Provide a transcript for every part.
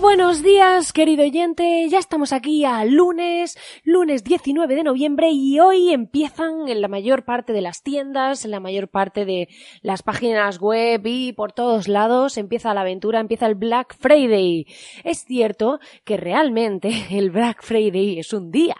Buenos días, querido oyente. Ya estamos aquí a lunes, lunes 19 de noviembre y hoy empiezan en la mayor parte de las tiendas, en la mayor parte de las páginas web y por todos lados empieza la aventura, empieza el Black Friday. Es cierto que realmente el Black Friday es un día.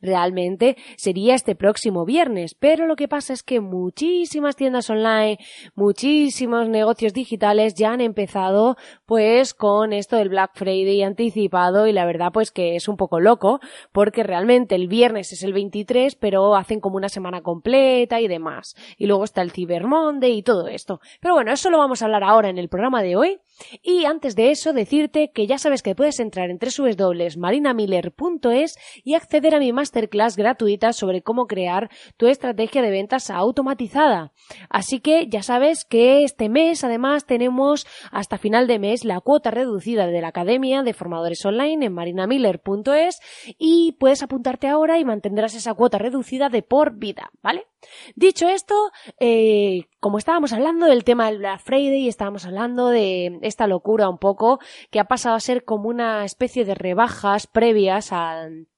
Realmente sería este próximo viernes, pero lo que pasa es que muchísimas tiendas online, muchísimos negocios digitales ya han empezado pues con esto del Black Friday anticipado y la verdad pues que es un poco loco porque realmente el viernes es el 23 pero hacen como una semana completa y demás. Y luego está el Cyber Monday y todo esto. Pero bueno, eso lo vamos a hablar ahora en el programa de hoy. Y antes de eso decirte que ya sabes que puedes entrar en www.marinamiller.es y acceder a mi masterclass gratuita sobre cómo crear tu estrategia de ventas automatizada. Así que ya sabes que este mes además tenemos hasta final de mes la cuota reducida de la Academia de Formadores Online en marinamiller.es y puedes apuntarte ahora y mantendrás esa cuota reducida de por vida, ¿vale? Dicho esto, eh, como estábamos hablando del tema del Black Friday estábamos hablando de esta locura un poco que ha pasado a ser como una especie de rebajas previas al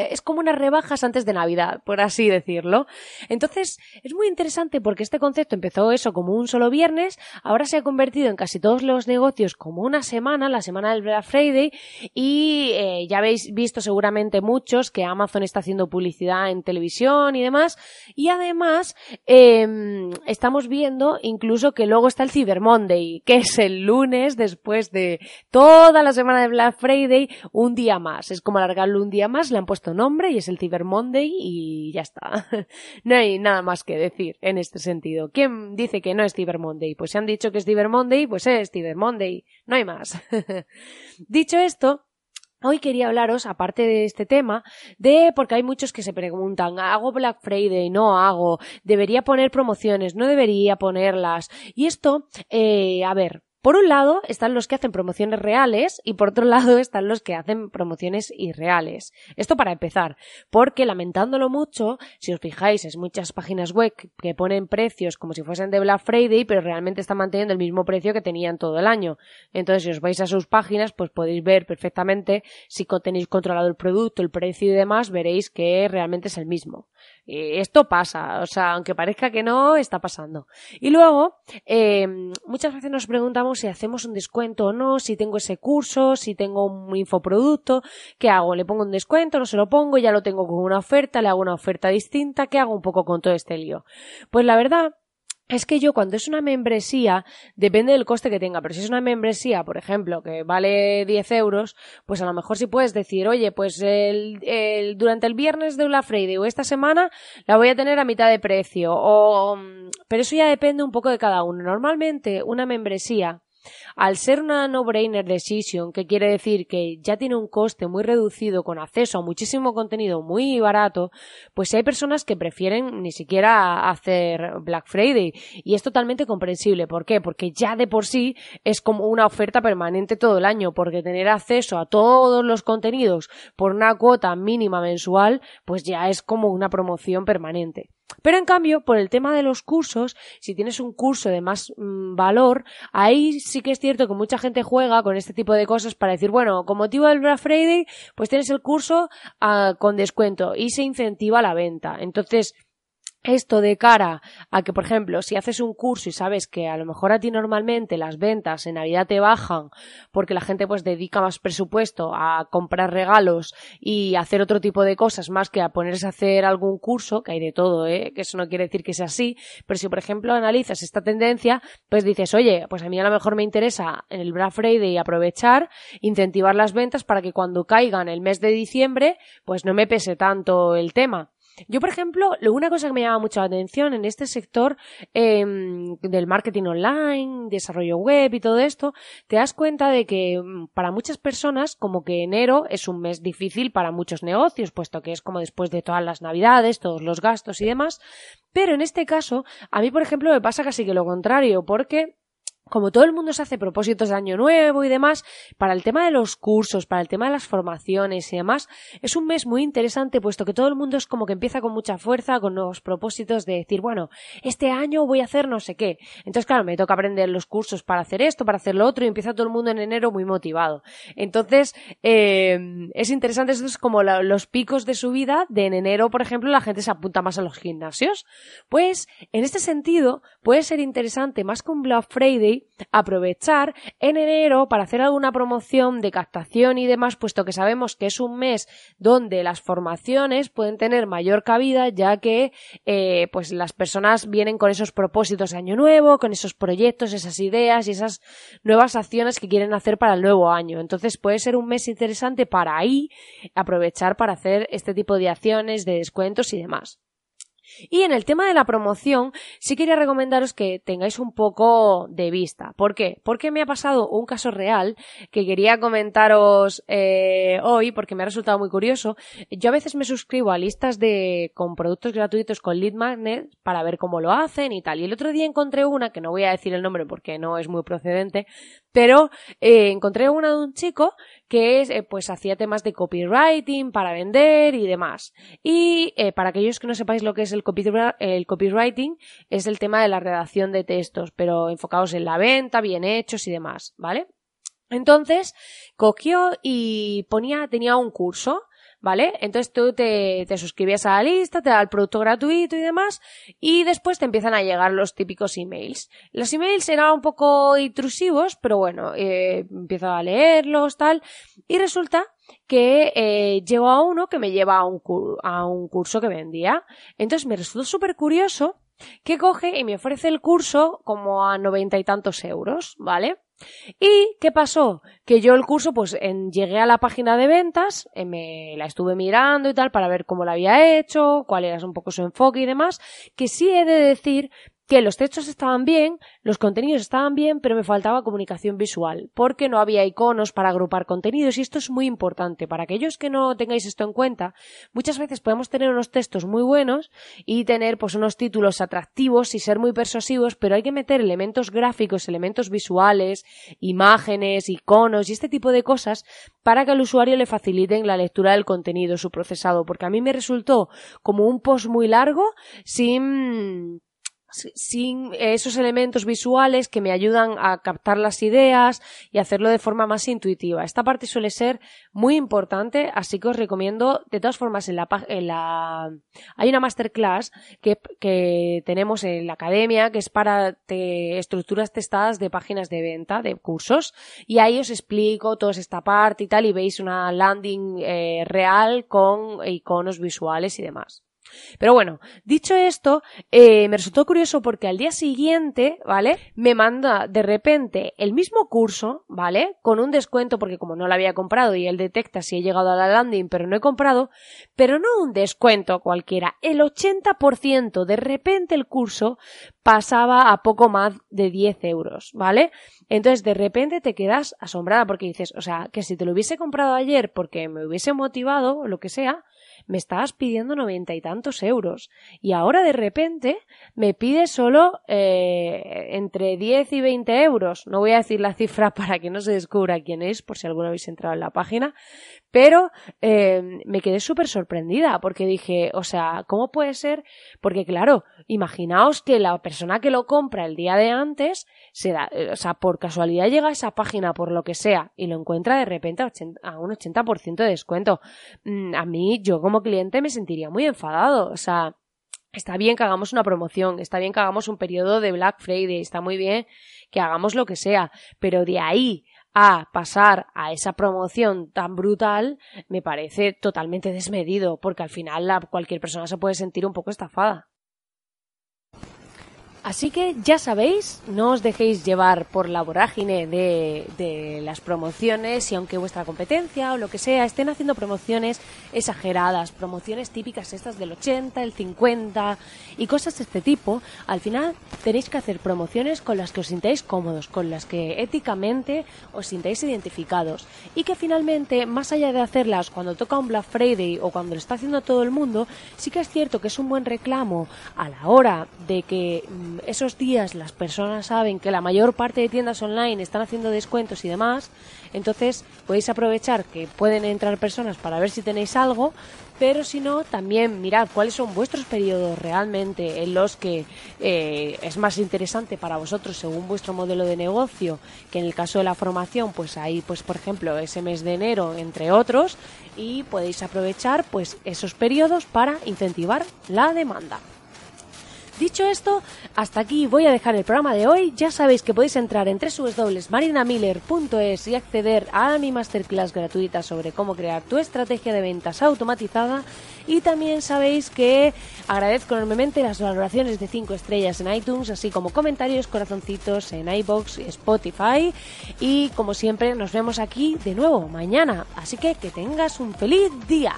es como unas rebajas antes de Navidad, por así decirlo. Entonces, es muy interesante porque este concepto empezó eso como un solo viernes, ahora se ha convertido en casi todos los negocios como una semana, la semana del Black Friday, y eh, ya habéis visto seguramente muchos que Amazon está haciendo publicidad en televisión y demás, y además em, estamos viendo incluso que luego está el Cyber Monday, que es el lunes después de toda la semana de Black Friday, un día más. Es como alargarlo un día más, le han puesto nombre y es el Cyber Monday y ya está. no hay nada más que decir en este sentido. ¿Quién dice que no es Cyber Monday? Pues se han dicho que es Cyber Monday, pues es Cyber Monday. No hay más. Dicho esto, Hoy quería hablaros, aparte de este tema, de porque hay muchos que se preguntan, ¿hago Black Friday? No hago, ¿debería poner promociones? ¿No debería ponerlas? Y esto, eh, a ver, por un lado están los que hacen promociones reales y por otro lado están los que hacen promociones irreales. Esto para empezar, porque lamentándolo mucho, si os fijáis, es muchas páginas web que ponen precios como si fuesen de Black Friday, pero realmente están manteniendo el mismo precio que tenían todo el año. Entonces, si os vais a sus páginas, pues podéis ver perfectamente si tenéis controlado el producto, el precio y demás, veréis que realmente es el mismo. Y esto pasa, o sea, aunque parezca que no, está pasando. Y luego, eh, muchas veces nos preguntamos si hacemos un descuento o no, si tengo ese curso, si tengo un infoproducto, ¿qué hago? ¿Le pongo un descuento? ¿No se lo pongo? ¿Ya lo tengo con una oferta? ¿Le hago una oferta distinta? ¿Qué hago un poco con todo este lío? Pues la verdad es que yo cuando es una membresía, depende del coste que tenga, pero si es una membresía, por ejemplo, que vale 10 euros, pues a lo mejor si puedes decir, oye, pues el, el, durante el viernes de Black Friday o esta semana la voy a tener a mitad de precio, o, pero eso ya depende un poco de cada uno. Normalmente una membresía al ser una no-brainer decision, que quiere decir que ya tiene un coste muy reducido con acceso a muchísimo contenido muy barato, pues hay personas que prefieren ni siquiera hacer Black Friday. Y es totalmente comprensible. ¿Por qué? Porque ya de por sí es como una oferta permanente todo el año, porque tener acceso a todos los contenidos por una cuota mínima mensual, pues ya es como una promoción permanente. Pero en cambio, por el tema de los cursos, si tienes un curso de más mmm, valor, ahí sí que es cierto que mucha gente juega con este tipo de cosas para decir, bueno, con motivo del Black Friday, pues tienes el curso uh, con descuento y se incentiva la venta. Entonces, esto de cara a que, por ejemplo, si haces un curso y sabes que a lo mejor a ti normalmente las ventas en Navidad te bajan porque la gente pues dedica más presupuesto a comprar regalos y hacer otro tipo de cosas más que a ponerse a hacer algún curso, que hay de todo, ¿eh? que eso no quiere decir que sea así, pero si por ejemplo analizas esta tendencia, pues dices, oye, pues a mí a lo mejor me interesa en el Black Friday aprovechar, incentivar las ventas para que cuando caigan el mes de diciembre, pues no me pese tanto el tema. Yo, por ejemplo, una cosa que me llama mucho la atención en este sector em, del marketing online, desarrollo web y todo esto, te das cuenta de que mm, para muchas personas como que enero es un mes difícil para muchos negocios, puesto que es como después de todas las navidades, todos los gastos y demás. Pero en este caso, a mí, por ejemplo, me pasa casi que lo contrario, porque como todo el mundo se hace propósitos de año nuevo y demás, para el tema de los cursos, para el tema de las formaciones y demás, es un mes muy interesante puesto que todo el mundo es como que empieza con mucha fuerza, con nuevos propósitos de decir, bueno, este año voy a hacer no sé qué. Entonces, claro, me toca aprender los cursos para hacer esto, para hacer lo otro y empieza todo el mundo en enero muy motivado. Entonces, eh, es interesante, esto es como los picos de su vida, de en enero, por ejemplo, la gente se apunta más a los gimnasios. Pues, en este sentido, puede ser interesante más con Black Friday aprovechar en enero para hacer alguna promoción de captación y demás, puesto que sabemos que es un mes donde las formaciones pueden tener mayor cabida, ya que eh, pues las personas vienen con esos propósitos de año nuevo, con esos proyectos, esas ideas y esas nuevas acciones que quieren hacer para el nuevo año. Entonces puede ser un mes interesante para ahí aprovechar para hacer este tipo de acciones, de descuentos y demás. Y en el tema de la promoción, sí quería recomendaros que tengáis un poco de vista. ¿Por qué? Porque me ha pasado un caso real que quería comentaros eh, hoy porque me ha resultado muy curioso. Yo a veces me suscribo a listas de con productos gratuitos con lead magnet para ver cómo lo hacen y tal. Y el otro día encontré una que no voy a decir el nombre porque no es muy procedente, pero eh, encontré una de un chico que eh, pues hacía temas de copywriting para vender y demás. Y eh, para aquellos que no sepáis lo que es el, el copywriting, es el tema de la redacción de textos, pero enfocados en la venta, bien hechos y demás, ¿vale? Entonces, cogió y ponía, tenía un curso ¿vale? Entonces tú te, te suscribías a la lista, te da el producto gratuito y demás, y después te empiezan a llegar los típicos emails. Los emails eran un poco intrusivos, pero bueno, eh, empiezo a leerlos, tal, y resulta que eh, llegó a uno que me lleva a un, a un curso que vendía. Entonces me resultó súper curioso que coge y me ofrece el curso como a noventa y tantos euros, ¿vale? ¿Y qué pasó? Que yo el curso, pues en, llegué a la página de ventas, eh, me la estuve mirando y tal para ver cómo la había hecho, cuál era un poco su enfoque y demás, que sí he de decir que los textos estaban bien, los contenidos estaban bien, pero me faltaba comunicación visual, porque no había iconos para agrupar contenidos y esto es muy importante. Para aquellos que no tengáis esto en cuenta, muchas veces podemos tener unos textos muy buenos y tener pues unos títulos atractivos y ser muy persuasivos, pero hay que meter elementos gráficos, elementos visuales, imágenes, iconos y este tipo de cosas para que al usuario le faciliten la lectura del contenido, su procesado, porque a mí me resultó como un post muy largo sin sin esos elementos visuales que me ayudan a captar las ideas y hacerlo de forma más intuitiva. Esta parte suele ser muy importante, así que os recomiendo, de todas formas, en la, en la hay una masterclass que, que tenemos en la academia que es para estructuras testadas de páginas de venta, de cursos, y ahí os explico toda esta parte y tal, y veis una landing eh, real con iconos visuales y demás. Pero bueno, dicho esto, eh, me resultó curioso porque al día siguiente, ¿vale? Me manda de repente el mismo curso, ¿vale? Con un descuento porque como no lo había comprado y él detecta si he llegado a la landing pero no he comprado, pero no un descuento cualquiera, el 80% de repente el curso pasaba a poco más de 10 euros, ¿vale? Entonces de repente te quedas asombrada porque dices, o sea, que si te lo hubiese comprado ayer porque me hubiese motivado o lo que sea, me estabas pidiendo noventa y tantos euros y ahora de repente me pide solo eh, entre 10 y 20 euros. No voy a decir la cifra para que no se descubra quién es, por si alguno habéis entrado en la página, pero eh, me quedé súper sorprendida porque dije, o sea, ¿cómo puede ser? Porque claro, imaginaos que la persona que lo compra el día de antes, se da, eh, o sea, por casualidad llega a esa página por lo que sea y lo encuentra de repente a, un 80% de descuento. Mm, a mí, yo como cliente me sentiría muy enfadado, o sea, Está bien que hagamos una promoción, está bien que hagamos un periodo de Black Friday, está muy bien que hagamos lo que sea, pero de ahí a pasar a esa promoción tan brutal me parece totalmente desmedido, porque al final cualquier persona se puede sentir un poco estafada. Así que ya sabéis, no os dejéis llevar por la vorágine de, de, las promociones y aunque vuestra competencia o lo que sea estén haciendo promociones exageradas, promociones típicas estas del 80, el 50 y cosas de este tipo, al final tenéis que hacer promociones con las que os sintáis cómodos, con las que éticamente os sintáis identificados. Y que finalmente, más allá de hacerlas cuando toca un Black Friday o cuando lo está haciendo todo el mundo, sí que es cierto que es un buen reclamo a la hora de que mm, esos días las personas saben que la mayor parte de tiendas online están haciendo descuentos y demás, entonces podéis aprovechar que pueden entrar personas para ver si tenéis algo, pero si no, también mirad cuáles son vuestros periodos realmente en los que eh, es más interesante para vosotros según vuestro modelo de negocio, que en el caso de la formación, pues ahí, pues por ejemplo, ese mes de enero, entre otros, y podéis aprovechar pues esos periodos para incentivar la demanda. Dicho esto, hasta aquí voy a dejar el programa de hoy. Ya sabéis que podéis entrar en www.marinamiller.es y acceder a mi masterclass gratuita sobre cómo crear tu estrategia de ventas automatizada. Y también sabéis que agradezco enormemente las valoraciones de 5 estrellas en iTunes, así como comentarios, corazoncitos en iBox y Spotify. Y como siempre, nos vemos aquí de nuevo mañana. Así que que tengas un feliz día.